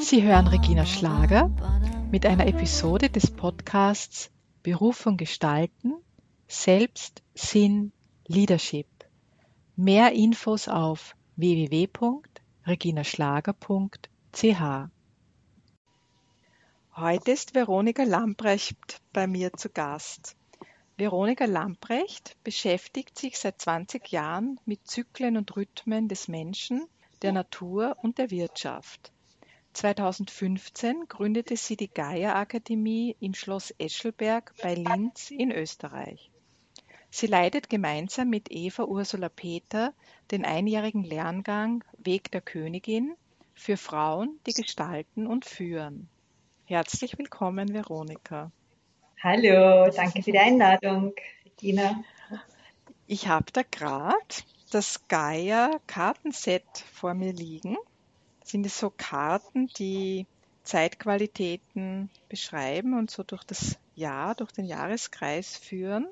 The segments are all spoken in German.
Sie hören Regina Schlager mit einer Episode des Podcasts Berufung gestalten, Selbst, Sinn, Leadership. Mehr Infos auf www.reginaschlager.ch. Heute ist Veronika Lamprecht bei mir zu Gast. Veronika Lamprecht beschäftigt sich seit 20 Jahren mit Zyklen und Rhythmen des Menschen, der Natur und der Wirtschaft. 2015 gründete sie die Gaia-Akademie im Schloss Eschelberg bei Linz in Österreich. Sie leitet gemeinsam mit Eva Ursula Peter den einjährigen Lerngang Weg der Königin für Frauen, die gestalten und führen. Herzlich willkommen, Veronika. Hallo, danke für die Einladung, Dina. Ich habe da gerade das Gaia-Kartenset vor mir liegen sind es so Karten, die Zeitqualitäten beschreiben und so durch das Jahr, durch den Jahreskreis führen.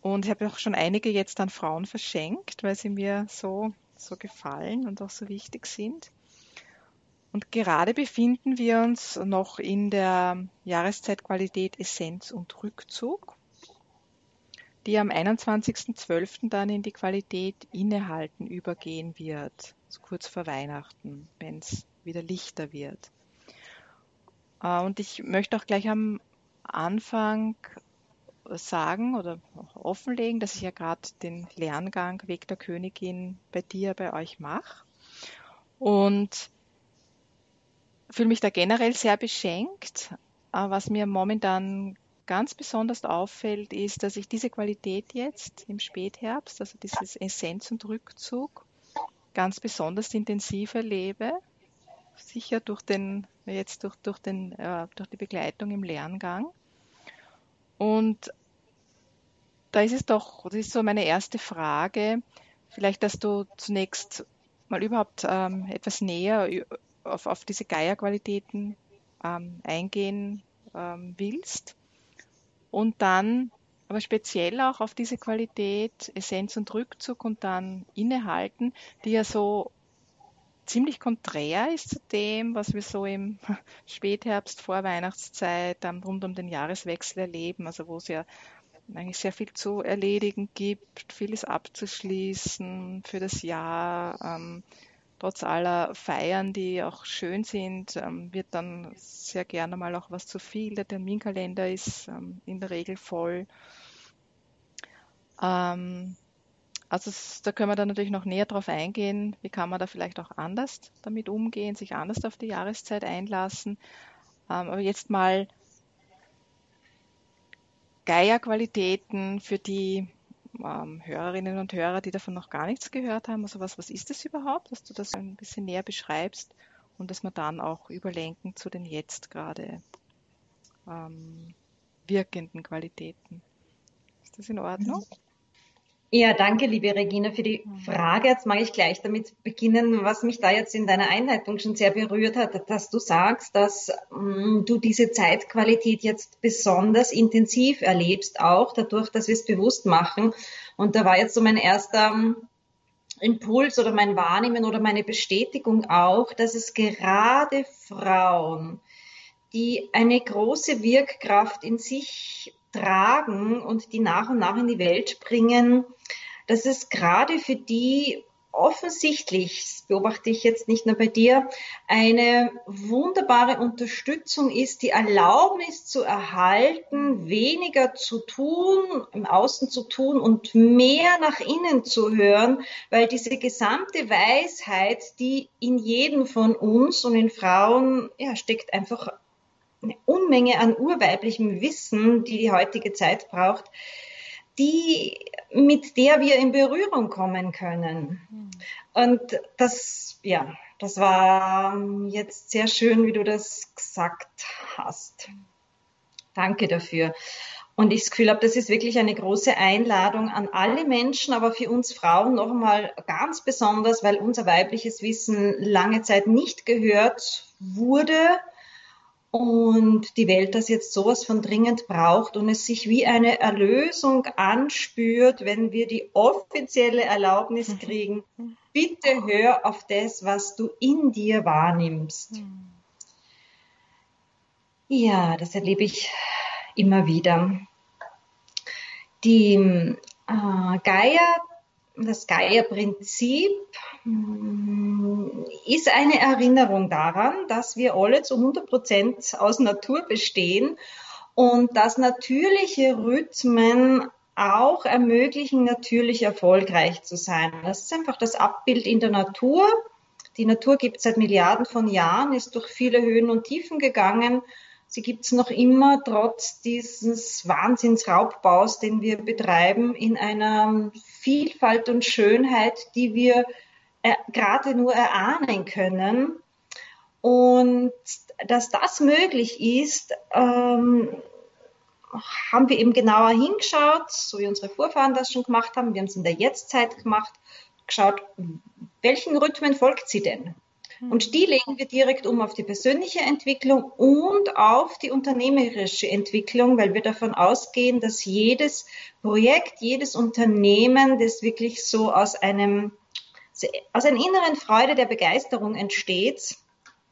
Und ich habe auch schon einige jetzt an Frauen verschenkt, weil sie mir so, so gefallen und auch so wichtig sind. Und gerade befinden wir uns noch in der Jahreszeitqualität Essenz und Rückzug, die am 21.12. dann in die Qualität Innehalten übergehen wird so kurz vor Weihnachten, wenn es wieder lichter wird. Äh, und ich möchte auch gleich am Anfang sagen oder offenlegen, dass ich ja gerade den Lerngang Weg der Königin bei dir, bei euch mache. Und fühle mich da generell sehr beschenkt. Äh, was mir momentan ganz besonders auffällt, ist, dass ich diese Qualität jetzt im Spätherbst, also dieses Essenz und Rückzug, ganz besonders intensiv erlebe. Sicher durch den, jetzt durch, durch, den, äh, durch die Begleitung im Lerngang. Und da ist es doch, das ist so meine erste Frage, vielleicht, dass du zunächst mal überhaupt ähm, etwas näher auf, auf diese Geierqualitäten ähm, eingehen ähm, willst. Und dann aber speziell auch auf diese Qualität Essenz und Rückzug und dann Innehalten, die ja so ziemlich konträr ist zu dem, was wir so im Spätherbst, Vorweihnachtszeit, rund um den Jahreswechsel erleben, also wo es ja eigentlich sehr viel zu erledigen gibt, vieles abzuschließen für das Jahr. Ähm, trotz aller Feiern, die auch schön sind, ähm, wird dann sehr gerne mal auch was zu viel. Der Terminkalender ist ähm, in der Regel voll. Ähm, also da können wir dann natürlich noch näher drauf eingehen, wie kann man da vielleicht auch anders damit umgehen, sich anders auf die Jahreszeit einlassen. aber jetzt mal Geierqualitäten für die ähm, Hörerinnen und Hörer, die davon noch gar nichts gehört haben. Also was, was ist das überhaupt, dass du das ein bisschen näher beschreibst und dass wir dann auch überlenken zu den jetzt gerade ähm, wirkenden Qualitäten. Ist das in Ordnung? Ja, danke, liebe Regina, für die mhm. Frage. Jetzt mag ich gleich damit beginnen, was mich da jetzt in deiner Einleitung schon sehr berührt hat, dass du sagst, dass ähm, du diese Zeitqualität jetzt besonders intensiv erlebst, auch dadurch, dass wir es bewusst machen. Und da war jetzt so mein erster ähm, Impuls oder mein Wahrnehmen oder meine Bestätigung auch, dass es gerade Frauen, die eine große Wirkkraft in sich tragen und die nach und nach in die Welt bringen, dass es gerade für die offensichtlich, das beobachte ich jetzt nicht nur bei dir, eine wunderbare Unterstützung ist, die Erlaubnis zu erhalten, weniger zu tun, im Außen zu tun und mehr nach innen zu hören, weil diese gesamte Weisheit, die in jedem von uns und in Frauen ja, steckt einfach eine Unmenge an urweiblichem Wissen, die die heutige Zeit braucht, die, mit der wir in Berührung kommen können. Mhm. Und das, ja, das war jetzt sehr schön, wie du das gesagt hast. Danke dafür. Und ich das Gefühl habe, das ist wirklich eine große Einladung an alle Menschen, aber für uns Frauen noch einmal ganz besonders, weil unser weibliches Wissen lange Zeit nicht gehört wurde und die Welt das jetzt sowas von dringend braucht und es sich wie eine Erlösung anspürt, wenn wir die offizielle Erlaubnis mhm. kriegen, bitte hör auf das, was du in dir wahrnimmst. Mhm. Ja, das erlebe ich immer wieder. Die äh, Gaia, das Gaia-Prinzip hm, ist eine Erinnerung daran, dass wir alle zu 100 Prozent aus Natur bestehen und dass natürliche Rhythmen auch ermöglichen, natürlich erfolgreich zu sein. Das ist einfach das Abbild in der Natur. Die Natur gibt es seit Milliarden von Jahren, ist durch viele Höhen und Tiefen gegangen Sie gibt es noch immer trotz dieses Wahnsinnsraubbaus, den wir betreiben, in einer Vielfalt und Schönheit, die wir äh, gerade nur erahnen können. Und dass das möglich ist, ähm, haben wir eben genauer hingeschaut, so wie unsere Vorfahren das schon gemacht haben. Wir haben es in der Jetztzeit gemacht, geschaut, welchen Rhythmen folgt sie denn? Und die legen wir direkt um auf die persönliche Entwicklung und auf die unternehmerische Entwicklung, weil wir davon ausgehen, dass jedes Projekt, jedes Unternehmen, das wirklich so aus einem, aus einer inneren Freude der Begeisterung entsteht,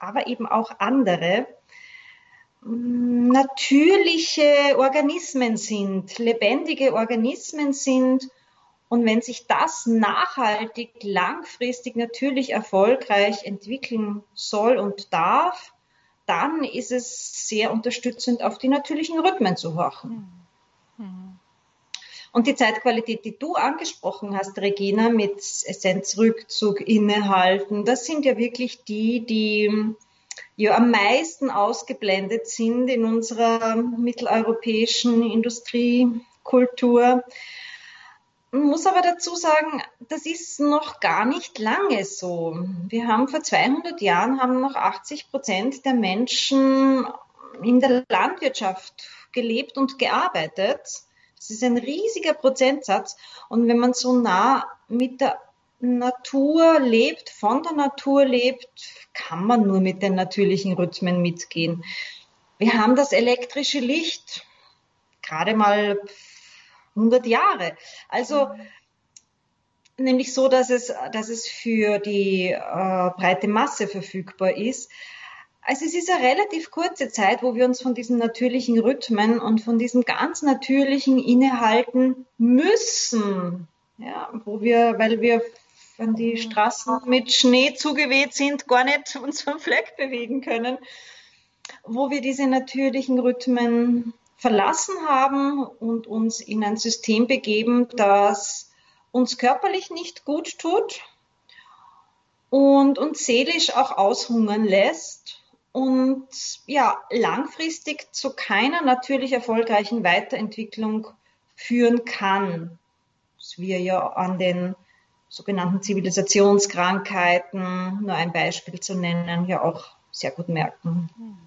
aber eben auch andere, natürliche Organismen sind, lebendige Organismen sind und wenn sich das nachhaltig, langfristig, natürlich erfolgreich entwickeln soll und darf, dann ist es sehr unterstützend, auf die natürlichen Rhythmen zu horchen. Mhm. Und die Zeitqualität, die du angesprochen hast, Regina, mit Essenzrückzug, Innehalten, das sind ja wirklich die, die ja am meisten ausgeblendet sind in unserer mitteleuropäischen Industriekultur muss aber dazu sagen, das ist noch gar nicht lange so. Wir haben vor 200 Jahren haben noch 80 Prozent der Menschen in der Landwirtschaft gelebt und gearbeitet. Das ist ein riesiger Prozentsatz. Und wenn man so nah mit der Natur lebt, von der Natur lebt, kann man nur mit den natürlichen Rhythmen mitgehen. Wir haben das elektrische Licht gerade mal 100 Jahre. Also nämlich so, dass es, dass es für die äh, breite Masse verfügbar ist. Also es ist eine relativ kurze Zeit, wo wir uns von diesen natürlichen Rhythmen und von diesem ganz natürlichen Innehalten müssen. Ja, wo wir, weil wir wenn die Straßen mit Schnee zugeweht sind, gar nicht uns vom Fleck bewegen können, wo wir diese natürlichen Rhythmen verlassen haben und uns in ein System begeben, das uns körperlich nicht gut tut und uns seelisch auch aushungern lässt und ja, langfristig zu keiner natürlich erfolgreichen Weiterentwicklung führen kann. Was wir ja an den sogenannten Zivilisationskrankheiten, nur ein Beispiel zu nennen, ja auch sehr gut merken. Mhm.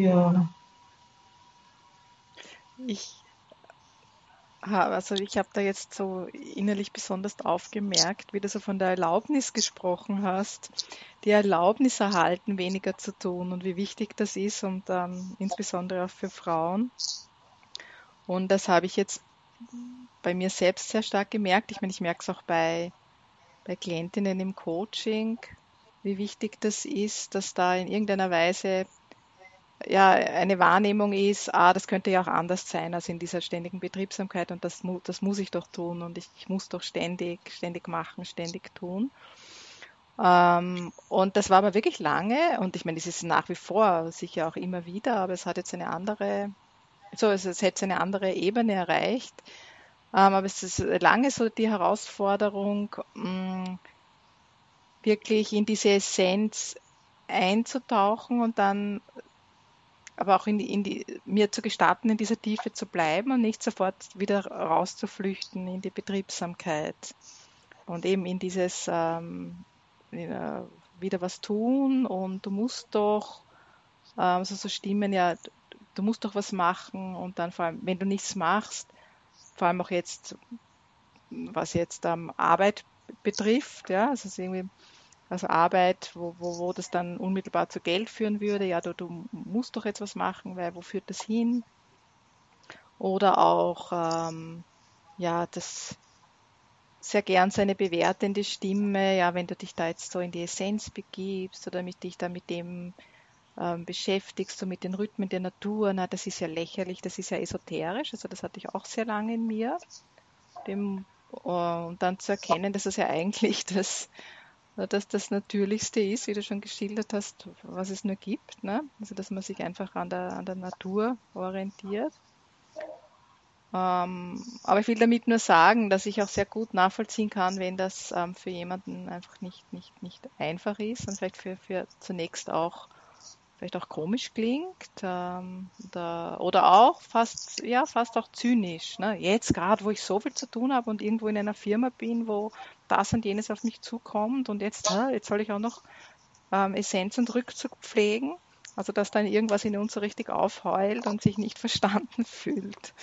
Ja. Ich habe, also ich habe da jetzt so innerlich besonders aufgemerkt, wie du so von der Erlaubnis gesprochen hast, die Erlaubnis erhalten, weniger zu tun und wie wichtig das ist und ähm, insbesondere auch für Frauen. Und das habe ich jetzt bei mir selbst sehr stark gemerkt. Ich meine, ich merke es auch bei, bei Klientinnen im Coaching, wie wichtig das ist, dass da in irgendeiner Weise ja eine Wahrnehmung ist, ah, das könnte ja auch anders sein als in dieser ständigen Betriebsamkeit und das, das muss ich doch tun und ich, ich muss doch ständig, ständig machen, ständig tun. Ähm, und das war aber wirklich lange und ich meine, es ist nach wie vor sicher auch immer wieder, aber es hat jetzt eine andere, so, es, es hat eine andere Ebene erreicht. Ähm, aber es ist lange so die Herausforderung, mh, mm, wirklich in diese Essenz einzutauchen und dann aber auch in die, in die, mir zu gestatten, in dieser Tiefe zu bleiben und nicht sofort wieder rauszuflüchten in die Betriebsamkeit. Und eben in dieses ähm, äh, wieder was tun und du musst doch, äh, also so Stimmen, ja, du musst doch was machen und dann vor allem, wenn du nichts machst, vor allem auch jetzt, was jetzt ähm, Arbeit betrifft, ja, also irgendwie also Arbeit, wo, wo, wo das dann unmittelbar zu Geld führen würde. Ja, du, du musst doch jetzt was machen, weil wo führt das hin? Oder auch, ähm, ja, das sehr gern so eine bewertende Stimme, ja, wenn du dich da jetzt so in die Essenz begibst oder mit dich da mit dem ähm, beschäftigst, so mit den Rhythmen der Natur, na, das ist ja lächerlich, das ist ja esoterisch, also das hatte ich auch sehr lange in mir. Dem, äh, und dann zu erkennen, dass es ja eigentlich das, dass das Natürlichste ist, wie du schon geschildert hast, was es nur gibt. Ne? Also dass man sich einfach an der, an der Natur orientiert. Ähm, aber ich will damit nur sagen, dass ich auch sehr gut nachvollziehen kann, wenn das ähm, für jemanden einfach nicht, nicht, nicht einfach ist und vielleicht für, für zunächst auch vielleicht auch komisch klingt ähm, oder, oder auch fast ja fast auch zynisch. Ne? Jetzt gerade, wo ich so viel zu tun habe und irgendwo in einer Firma bin, wo das und jenes auf mich zukommt und jetzt äh, jetzt soll ich auch noch ähm, Essenz und Rückzug pflegen. Also dass dann irgendwas in uns so richtig aufheult und sich nicht verstanden fühlt.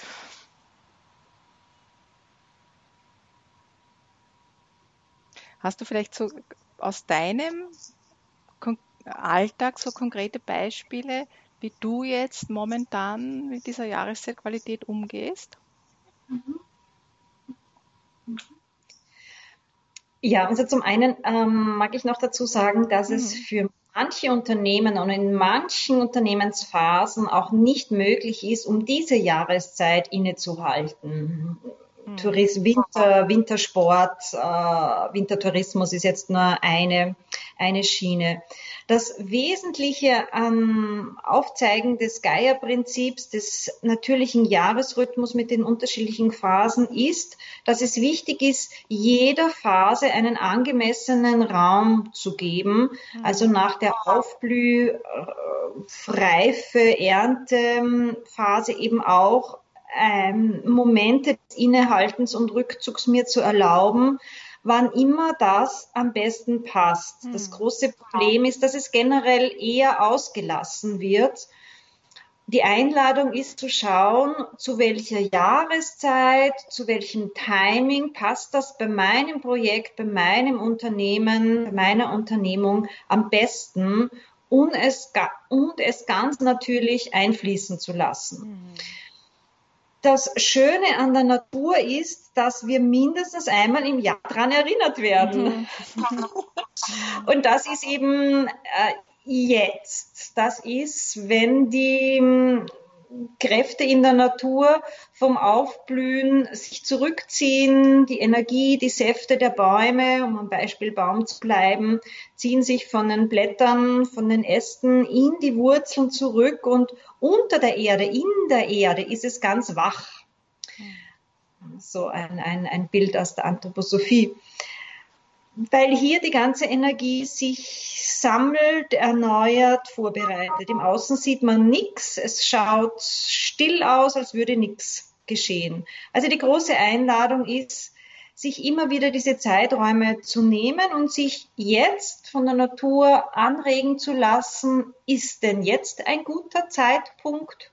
Hast du vielleicht so aus deinem Alltag so konkrete Beispiele, wie du jetzt momentan mit dieser Jahreszeitqualität umgehst? Ja, also zum einen ähm, mag ich noch dazu sagen, dass mhm. es für manche Unternehmen und in manchen Unternehmensphasen auch nicht möglich ist, um diese Jahreszeit innezuhalten. Mhm. Tourismus, Winter, Wintersport, äh, Wintertourismus ist jetzt nur eine, eine Schiene. Das Wesentliche am Aufzeigen des Gaia-Prinzips, des natürlichen Jahresrhythmus mit den unterschiedlichen Phasen ist, dass es wichtig ist, jeder Phase einen angemessenen Raum zu geben. Mhm. Also nach der Aufblüh, Reife, Erntephase eben auch ähm, Momente des Innehaltens und Rückzugs mir zu erlauben, wann immer das am besten passt. Das hm. große Problem ist, dass es generell eher ausgelassen wird. Die Einladung ist zu schauen, zu welcher Jahreszeit, zu welchem Timing passt das bei meinem Projekt, bei meinem Unternehmen, bei meiner Unternehmung am besten und es, und es ganz natürlich einfließen zu lassen. Mhm das Schöne an der Natur ist, dass wir mindestens einmal im Jahr daran erinnert werden. Mhm. Und das ist eben äh, jetzt. Das ist, wenn die Kräfte in der Natur vom Aufblühen sich zurückziehen. Die Energie, die Säfte der Bäume, um am Beispiel Baum zu bleiben, ziehen sich von den Blättern, von den Ästen in die Wurzeln zurück und unter der Erde, in der Erde ist es ganz wach. So ein, ein, ein Bild aus der Anthroposophie weil hier die ganze Energie sich sammelt, erneuert, vorbereitet. Im Außen sieht man nichts, es schaut still aus, als würde nichts geschehen. Also die große Einladung ist, sich immer wieder diese Zeiträume zu nehmen und sich jetzt von der Natur anregen zu lassen, ist denn jetzt ein guter Zeitpunkt?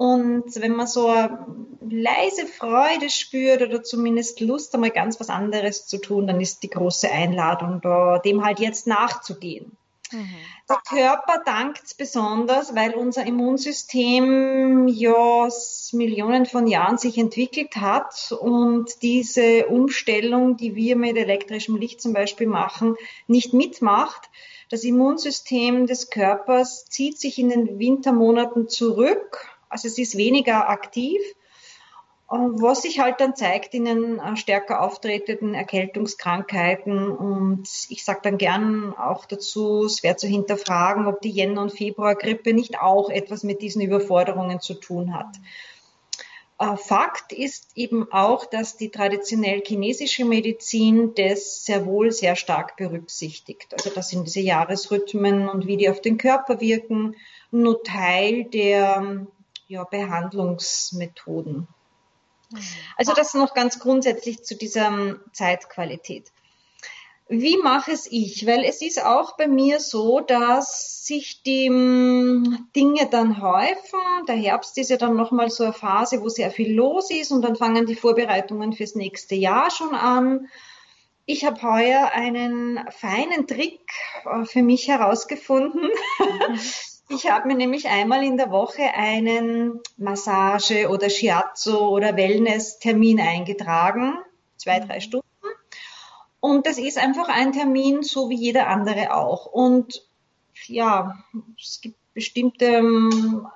Und wenn man so eine leise Freude spürt oder zumindest Lust, einmal ganz was anderes zu tun, dann ist die große Einladung da, dem halt jetzt nachzugehen. Mhm. Der Körper dankt besonders, weil unser Immunsystem ja Millionen von Jahren sich entwickelt hat und diese Umstellung, die wir mit elektrischem Licht zum Beispiel machen, nicht mitmacht. Das Immunsystem des Körpers zieht sich in den Wintermonaten zurück also es ist weniger aktiv. Was sich halt dann zeigt in den äh, stärker auftretenden Erkältungskrankheiten. Und ich sage dann gern auch dazu, es wäre zu hinterfragen, ob die Jänner- und Februargrippe nicht auch etwas mit diesen Überforderungen zu tun hat. Äh, Fakt ist eben auch, dass die traditionell chinesische Medizin das sehr wohl sehr stark berücksichtigt. Also das sind diese Jahresrhythmen und wie die auf den Körper wirken, nur Teil der ja, Behandlungsmethoden. Mhm. Also das noch ganz grundsätzlich zu dieser ähm, Zeitqualität. Wie mache es ich? Weil es ist auch bei mir so, dass sich die Dinge dann häufen. Der Herbst ist ja dann nochmal so eine Phase, wo sehr viel los ist und dann fangen die Vorbereitungen fürs nächste Jahr schon an ich habe heuer einen feinen Trick äh, für mich herausgefunden. Mhm. Ich habe mir nämlich einmal in der Woche einen Massage- oder Shiatsu- oder Wellness-Termin eingetragen. Zwei, drei mhm. Stunden. Und das ist einfach ein Termin, so wie jeder andere auch. Und ja, es gibt bestimmte ähm,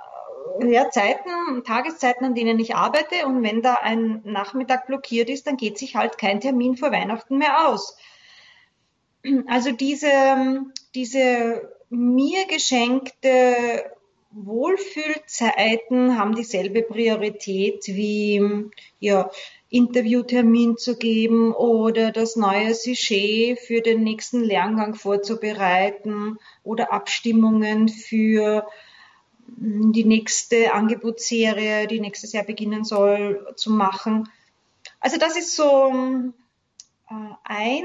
ja, Zeiten, Tageszeiten, an denen ich arbeite. Und wenn da ein Nachmittag blockiert ist, dann geht sich halt kein Termin vor Weihnachten mehr aus. Also diese, diese mir geschenkte Wohlfühlzeiten haben dieselbe Priorität wie ja, Interviewtermin zu geben oder das neue Sujet für den nächsten Lerngang vorzubereiten oder Abstimmungen für die nächste Angebotsserie, die nächstes Jahr beginnen soll, zu machen. Also das ist so äh, ein,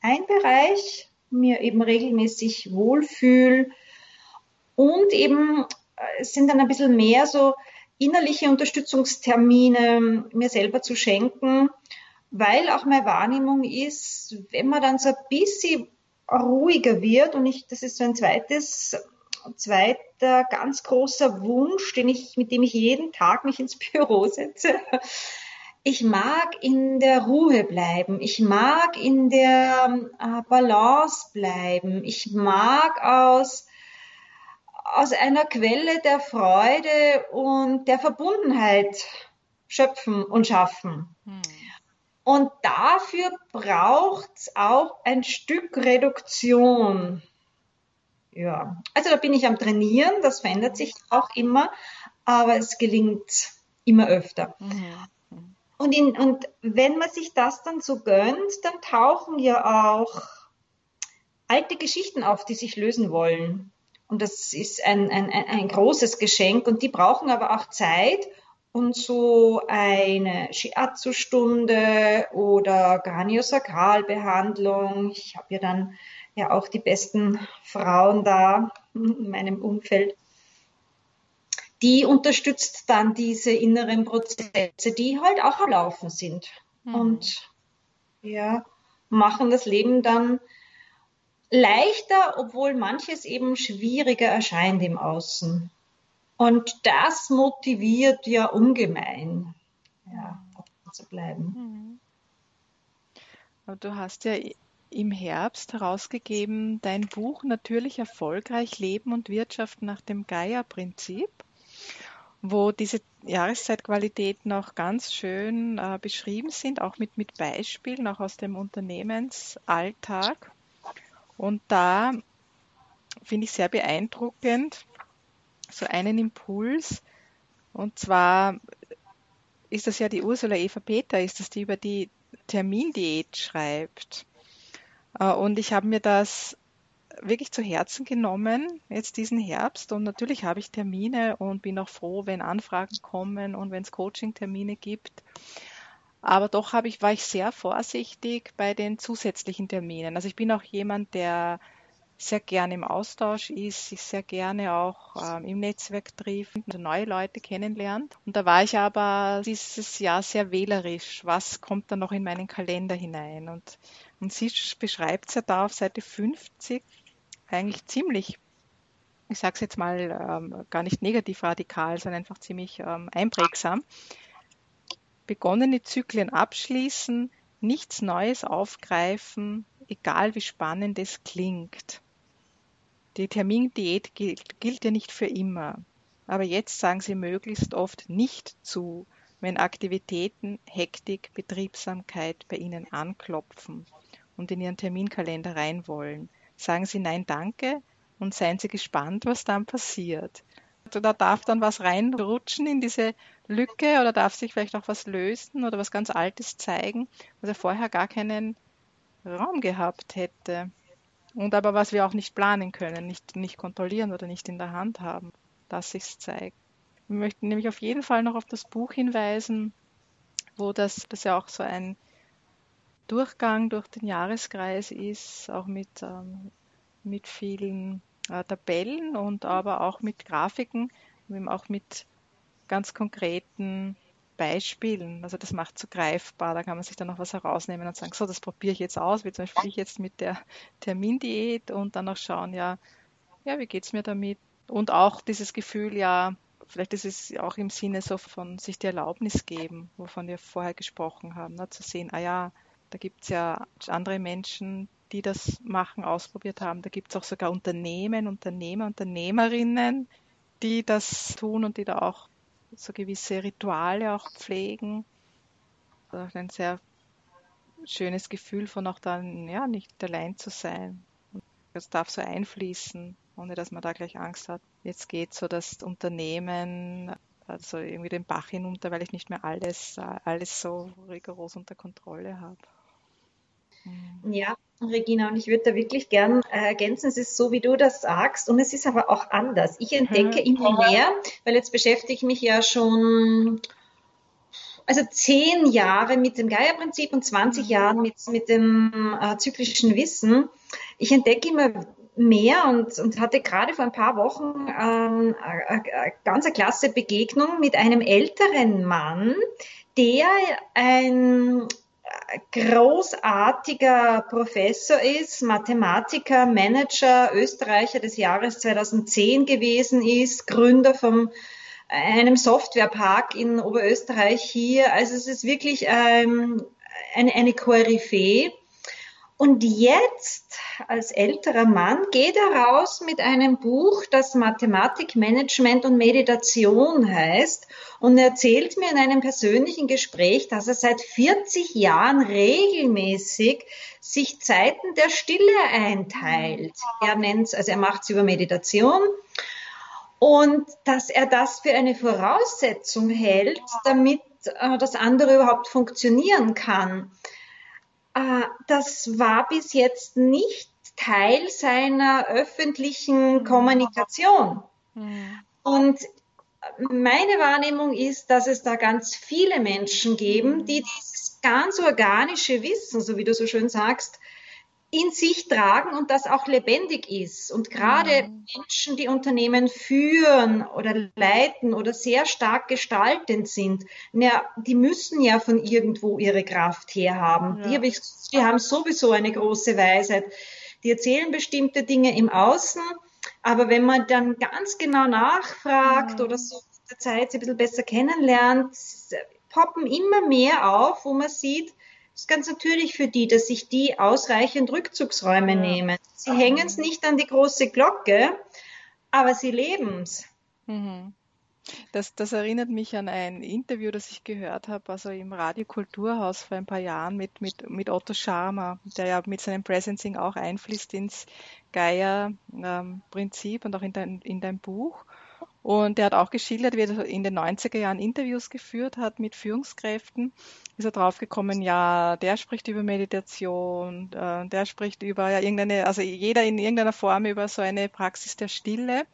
ein Bereich, mir eben regelmäßig wohlfühl und eben äh, es sind dann ein bisschen mehr so innerliche Unterstützungstermine mir selber zu schenken, weil auch meine Wahrnehmung ist, wenn man dann so ein bisschen ruhiger wird und ich, das ist so ein zweites zweiter ganz großer Wunsch, den ich, mit dem ich jeden Tag mich ins Büro setze. Ich mag in der Ruhe bleiben. Ich mag in der äh, Balance bleiben. Ich mag aus, aus einer Quelle der Freude und der Verbundenheit schöpfen und schaffen. Hm. Und dafür braucht es auch ein Stück Reduktion. Ja, also da bin ich am Trainieren, das verändert sich auch immer, aber es gelingt immer öfter. Mhm. Und, in, und wenn man sich das dann so gönnt, dann tauchen ja auch alte Geschichten auf, die sich lösen wollen. Und das ist ein, ein, ein großes Geschenk und die brauchen aber auch Zeit. Und so eine Shiatsu-Stunde oder Graniosakralbehandlung, ich habe ja dann ja auch die besten Frauen da in meinem Umfeld. Die unterstützt dann diese inneren Prozesse, die halt auch am Laufen sind. Mhm. Und ja, machen das Leben dann leichter, obwohl manches eben schwieriger erscheint im Außen. Und das motiviert ja ungemein, ja, zu bleiben. Mhm. Aber du hast ja im Herbst herausgegeben dein Buch Natürlich erfolgreich Leben und Wirtschaft nach dem Gaia-Prinzip, wo diese Jahreszeitqualitäten auch ganz schön äh, beschrieben sind, auch mit, mit Beispielen, auch aus dem Unternehmensalltag. Und da finde ich sehr beeindruckend so einen Impuls. Und zwar ist das ja die Ursula Eva Peter, ist das die über die Termindiät schreibt. Äh, und ich habe mir das wirklich zu Herzen genommen, jetzt diesen Herbst. Und natürlich habe ich Termine und bin auch froh, wenn Anfragen kommen und wenn es Coaching-Termine gibt. Aber doch habe ich, war ich sehr vorsichtig bei den zusätzlichen Terminen. Also ich bin auch jemand, der sehr gerne im Austausch ist, sich sehr gerne auch ähm, im Netzwerk trifft, also neue Leute kennenlernt. Und da war ich aber dieses Jahr sehr wählerisch. Was kommt da noch in meinen Kalender hinein? Und und sie beschreibt es ja da auf Seite 50 eigentlich ziemlich, ich sage es jetzt mal ähm, gar nicht negativ radikal, sondern einfach ziemlich ähm, einprägsam. Begonnene Zyklen abschließen, nichts Neues aufgreifen, egal wie spannend es klingt. Die Termindiät gilt, gilt ja nicht für immer. Aber jetzt sagen sie möglichst oft nicht zu, wenn Aktivitäten, Hektik, Betriebsamkeit bei ihnen anklopfen und in Ihren Terminkalender rein wollen. Sagen Sie Nein, danke und seien Sie gespannt, was dann passiert. Also da darf dann was reinrutschen in diese Lücke oder darf sich vielleicht auch was lösen oder was ganz Altes zeigen, was er vorher gar keinen Raum gehabt hätte. Und aber was wir auch nicht planen können, nicht, nicht kontrollieren oder nicht in der Hand haben, dass sich zeigt. Wir möchten nämlich auf jeden Fall noch auf das Buch hinweisen, wo das, das ja auch so ein Durchgang durch den Jahreskreis ist, auch mit, ähm, mit vielen äh, Tabellen und aber auch mit Grafiken, eben auch mit ganz konkreten Beispielen. Also das macht so greifbar. Da kann man sich dann noch was herausnehmen und sagen, so, das probiere ich jetzt aus, wie zum Beispiel ich jetzt mit der Termindiät und dann auch schauen, ja, ja, wie geht's mir damit? Und auch dieses Gefühl, ja, vielleicht ist es auch im Sinne so von sich die Erlaubnis geben, wovon wir vorher gesprochen haben, ne? zu sehen, ah ja, da gibt es ja andere Menschen, die das machen, ausprobiert haben. Da gibt es auch sogar Unternehmen, Unternehmer, Unternehmerinnen, die das tun und die da auch so gewisse Rituale auch pflegen. Ein sehr schönes Gefühl von auch dann, ja, nicht allein zu sein. Das darf so einfließen, ohne dass man da gleich Angst hat. Jetzt geht so das Unternehmen also irgendwie den Bach hinunter, weil ich nicht mehr alles, alles so rigoros unter Kontrolle habe. Ja, Regina, und ich würde da wirklich gern äh, ergänzen, es ist so, wie du das sagst, und es ist aber auch anders. Ich entdecke mhm. immer mehr, weil jetzt beschäftige ich mich ja schon, also zehn Jahre mit dem Gaia-Prinzip und 20 mhm. Jahre mit, mit dem äh, zyklischen Wissen. Ich entdecke immer mehr und, und hatte gerade vor ein paar Wochen ähm, eine, eine ganz eine klasse Begegnung mit einem älteren Mann, der ein großartiger Professor ist, Mathematiker, Manager, Österreicher des Jahres 2010 gewesen ist, Gründer von einem Softwarepark in Oberösterreich hier. Also es ist wirklich ähm, eine, eine Koryphäe. Und jetzt, als älterer Mann, geht er raus mit einem Buch, das Mathematik, Management und Meditation heißt und erzählt mir in einem persönlichen Gespräch, dass er seit 40 Jahren regelmäßig sich Zeiten der Stille einteilt. Er nennt also er macht es über Meditation und dass er das für eine Voraussetzung hält, damit äh, das andere überhaupt funktionieren kann. Äh, das war bis jetzt nicht Teil seiner öffentlichen mhm. Kommunikation. Mhm. Und meine Wahrnehmung ist, dass es da ganz viele Menschen geben, mhm. die dieses ganz organische Wissen, so wie du so schön sagst, in sich tragen und das auch lebendig ist. Und gerade mhm. Menschen, die Unternehmen führen oder leiten oder sehr stark gestaltend sind, ja, die müssen ja von irgendwo ihre Kraft herhaben. Ja. Die, die haben sowieso eine große Weisheit. Die erzählen bestimmte Dinge im Außen, aber wenn man dann ganz genau nachfragt mhm. oder so mit der Zeit sie ein bisschen besser kennenlernt, poppen immer mehr auf, wo man sieht, ist ganz natürlich für die, dass sich die ausreichend Rückzugsräume ja. nehmen. Sie hängen es nicht an die große Glocke, aber sie leben es. Mhm. Das, das, erinnert mich an ein Interview, das ich gehört habe, also im Radio Kulturhaus vor ein paar Jahren mit, mit, mit Otto Scharmer, der ja mit seinem Presencing auch einfließt ins Geier-Prinzip ähm, und auch in dein, in dein Buch. Und er hat auch geschildert, wie er in den 90er Jahren Interviews geführt hat mit Führungskräften. Ist er draufgekommen, ja, der spricht über Meditation, äh, der spricht über ja, irgendeine, also jeder in irgendeiner Form über so eine Praxis der Stille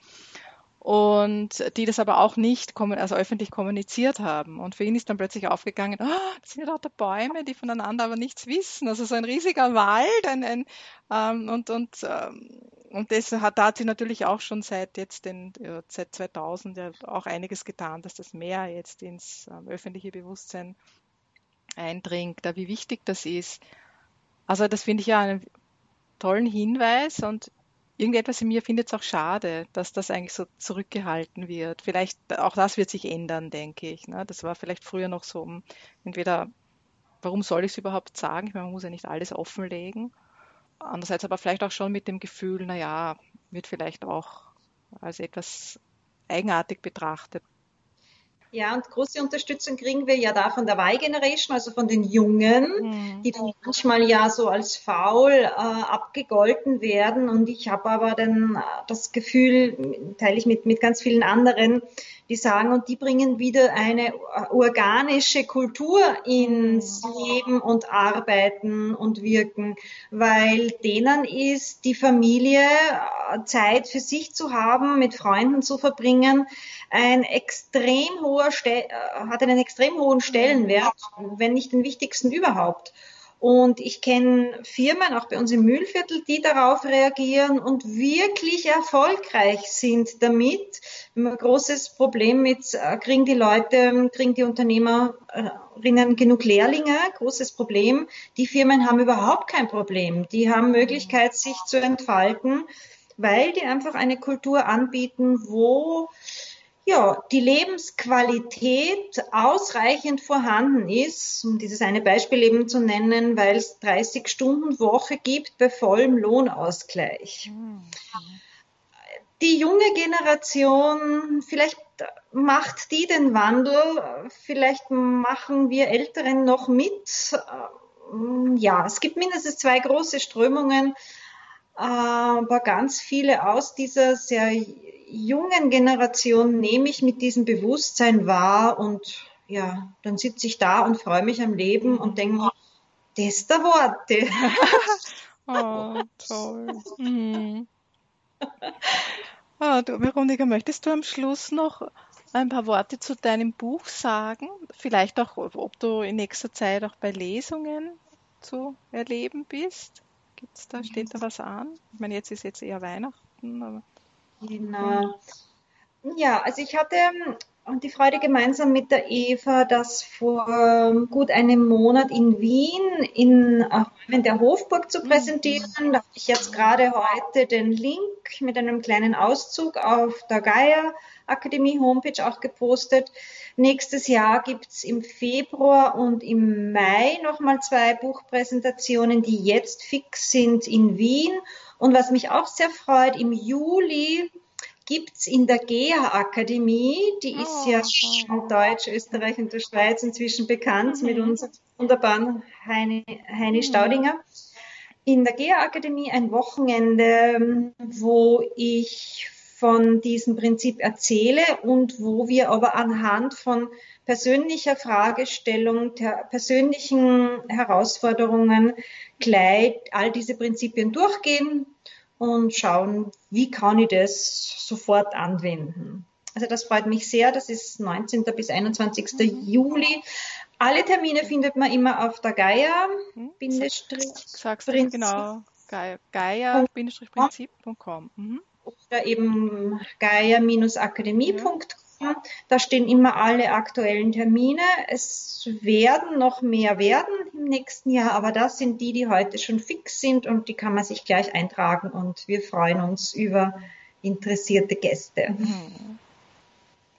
und die das aber auch nicht also öffentlich kommuniziert haben. Und für ihn ist dann plötzlich aufgegangen, oh, das sind ja lauter Bäume, die voneinander aber nichts wissen. Also so ein riesiger Wald ein, ein, ähm, und, und, ähm, und das hat, da hat sie natürlich auch schon seit jetzt den, seit 2000 ja auch einiges getan, dass das mehr jetzt ins ähm, öffentliche Bewusstsein eindringt, wie wichtig das ist. Also das finde ich ja einen tollen Hinweis und irgendetwas in mir findet es auch schade, dass das eigentlich so zurückgehalten wird. Vielleicht auch das wird sich ändern, denke ich. Ne? Das war vielleicht früher noch so, entweder, warum soll ich es überhaupt sagen? Ich meine, man muss ja nicht alles offenlegen. Andererseits aber vielleicht auch schon mit dem Gefühl, naja, wird vielleicht auch als etwas eigenartig betrachtet. Ja, und große Unterstützung kriegen wir ja da von der Y-Generation, also von den Jungen, mhm. die dann manchmal ja so als faul äh, abgegolten werden. Und ich habe aber dann äh, das Gefühl, teile ich mit, mit ganz vielen anderen, die sagen, und die bringen wieder eine organische Kultur ins Leben und Arbeiten und Wirken, weil denen ist die Familie äh, Zeit für sich zu haben, mit Freunden zu verbringen, ein extrem hoher, äh, hat einen extrem hohen Stellenwert, wenn nicht den wichtigsten überhaupt. Und ich kenne Firmen, auch bei uns im Mühlviertel, die darauf reagieren und wirklich erfolgreich sind damit. Ein großes Problem mit, äh, kriegen die Leute, kriegen die Unternehmerinnen genug Lehrlinge? Großes Problem. Die Firmen haben überhaupt kein Problem. Die haben Möglichkeit, sich zu entfalten, weil die einfach eine Kultur anbieten, wo ja, die Lebensqualität ausreichend vorhanden ist, um dieses eine Beispiel eben zu nennen, weil es 30 Stunden Woche gibt bei vollem Lohnausgleich. Die junge Generation, vielleicht macht die den Wandel, vielleicht machen wir Älteren noch mit. Ja, es gibt mindestens zwei große Strömungen, aber ganz viele aus dieser sehr jungen Generation nehme ich mit diesem Bewusstsein wahr und ja, dann sitze ich da und freue mich am Leben und denke mir, das der Worte. oh, toll. Mhm. Oh, du, Veronika, möchtest du am Schluss noch ein paar Worte zu deinem Buch sagen? Vielleicht auch, ob du in nächster Zeit auch bei Lesungen zu erleben bist? Gibt's da, steht da was an? Ich meine, jetzt ist jetzt eher Weihnachten, aber Genau. Ja, also ich hatte ähm, die Freude gemeinsam mit der Eva, das vor ähm, gut einem Monat in Wien in Räumen der Hofburg zu präsentieren. Da habe ich jetzt gerade heute den Link mit einem kleinen Auszug auf der Gaia Akademie Homepage auch gepostet. Nächstes Jahr gibt es im Februar und im Mai nochmal zwei Buchpräsentationen, die jetzt fix sind in Wien und was mich auch sehr freut, im Juli gibt's in der GEA-Akademie, die oh, ist ja in Deutsch, Österreich und der Schweiz inzwischen bekannt mhm. mit unserem wunderbaren Heini, Heini mhm. Staudinger. In der GEA-Akademie ein Wochenende, wo ich von diesem Prinzip erzähle und wo wir aber anhand von persönlicher Fragestellung, persönlichen Herausforderungen gleich all diese Prinzipien durchgehen und schauen, wie kann ich das sofort anwenden. Also das freut mich sehr. Das ist 19. bis 21. Mhm. Juli. Alle Termine findet man immer auf der Gaia. Mhm. Sagst du genau. Gaia-prinzip.com. Mhm. Oder eben gaia-akademie.com. Da stehen immer alle aktuellen Termine. Es werden noch mehr werden im nächsten Jahr, aber das sind die, die heute schon fix sind und die kann man sich gleich eintragen und wir freuen uns über interessierte Gäste. Mhm.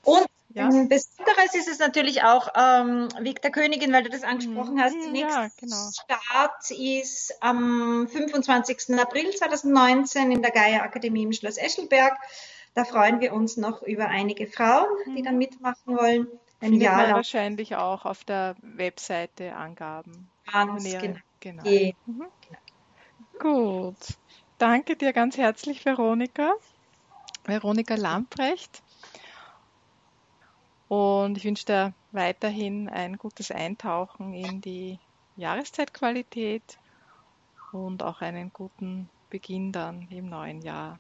Und ja. Besonderes ist es natürlich auch ähm, Weg der Königin, weil du das angesprochen mhm. hast. Der nächste ja, genau. Start ist am 25. April 2019 in der Gaia Akademie im Schloss Eschelberg. Da freuen wir uns noch über einige Frauen, die dann mhm. mitmachen wollen. Ein Findet Jahr lang. wahrscheinlich auch auf der Webseite Angaben. Ganz genau. genau. Mhm. genau. Gut. Danke dir ganz herzlich, Veronika. Veronika Lamprecht. Und ich wünsche dir weiterhin ein gutes Eintauchen in die Jahreszeitqualität und auch einen guten Beginn dann im neuen Jahr.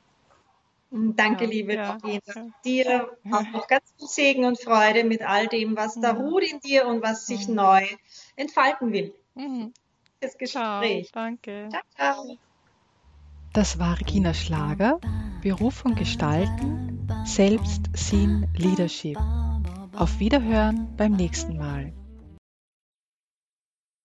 Danke, ja, liebe ja. Regina. Dir auch noch ganz viel Segen und Freude mit all dem, was da mhm. ruht in dir und was sich mhm. neu entfalten will. Mhm. Das Gespräch. Ciao, danke. Ciao, ciao. Das war Regina Schlager, Berufung Gestalten, Selbstsinn, Leadership. Auf Wiederhören beim nächsten Mal.